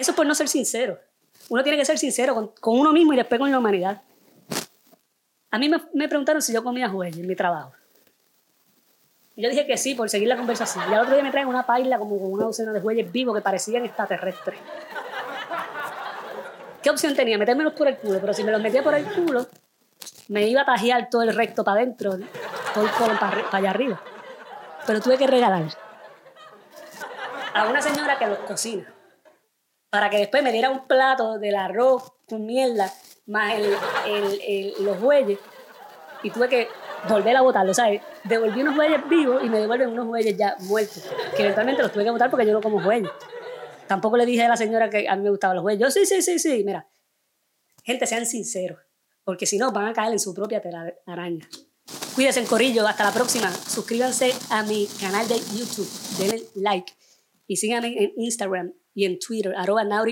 Eso es por no ser sincero. Uno tiene que ser sincero con, uno mismo y después con la humanidad. A mí me, preguntaron si yo comía jueyes en mi trabajo. Y yo dije que sí, por seguir la conversación. Y al otro día me traen una paila como con una docena de jueyes vivos que parecían extraterrestres. ¿Qué opción tenía? Metérmelos por el culo, pero si me los metía por el culo, me iba a tajear todo el recto para adentro, todo el colon para, para allá arriba. Pero tuve que regalar a una señora que los cocina para que después me diera un plato del arroz con mierda más los bueyes y tuve que volver a botarlos, ¿sabes? Devolví unos bueyes vivos y me devuelven unos bueyes ya muertos, que eventualmente los tuve que botar porque yo no como bueyes. Tampoco le dije a la señora que a mí me gustaban los bueyes. Yo, sí, sí, sí, sí, mira. Gente, sean sinceros, porque si no van a caer en su propia telaraña. Cuídense en corillo, hasta la próxima. Suscríbanse a mi canal de YouTube, denle like y síganme en Instagram y en Twitter, arroba Nauri